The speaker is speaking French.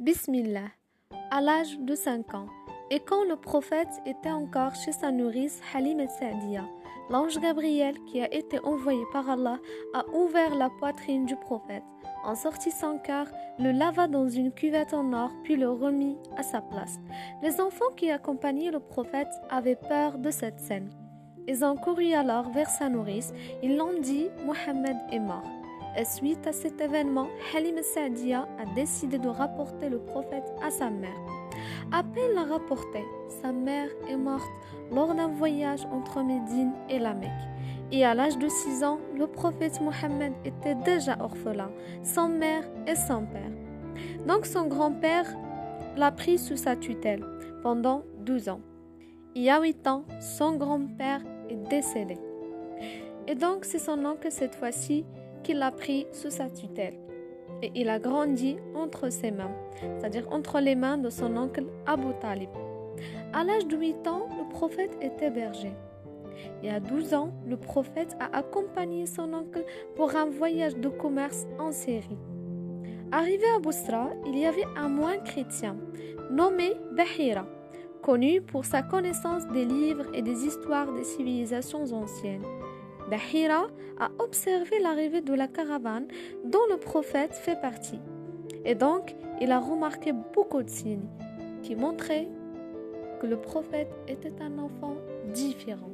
Bismillah, à l'âge de 5 ans, et quand le prophète était encore chez sa nourrice Halim et Sa'dia, l'ange Gabriel qui a été envoyé par Allah a ouvert la poitrine du prophète, en sortit son cœur, le lava dans une cuvette en or, puis le remit à sa place. Les enfants qui accompagnaient le prophète avaient peur de cette scène. Ils ont couru alors vers sa nourrice. Ils l'ont dit Mohammed est mort. Et suite à cet événement, Halim Sa'dia a décidé de rapporter le prophète à sa mère. À peine l'a rapporté, sa mère est morte lors d'un voyage entre Médine et la Mecque. Et à l'âge de 6 ans, le prophète Mohammed était déjà orphelin, sans mère et sans père. Donc son grand-père l'a pris sous sa tutelle pendant 12 ans. Il y a 8 ans, son grand-père est décédé. Et donc c'est son oncle cette fois-ci l'a pris sous sa tutelle. Et il a grandi entre ses mains, c'est-à-dire entre les mains de son oncle Abu Talib. À l'âge de 8 ans, le prophète était berger. Et à 12 ans, le prophète a accompagné son oncle pour un voyage de commerce en série. Arrivé à Bousra, il y avait un moine chrétien nommé Bahira, connu pour sa connaissance des livres et des histoires des civilisations anciennes. Bahira a observé l'arrivée de la caravane dont le prophète fait partie. Et donc, il a remarqué beaucoup de signes qui montraient que le prophète était un enfant différent.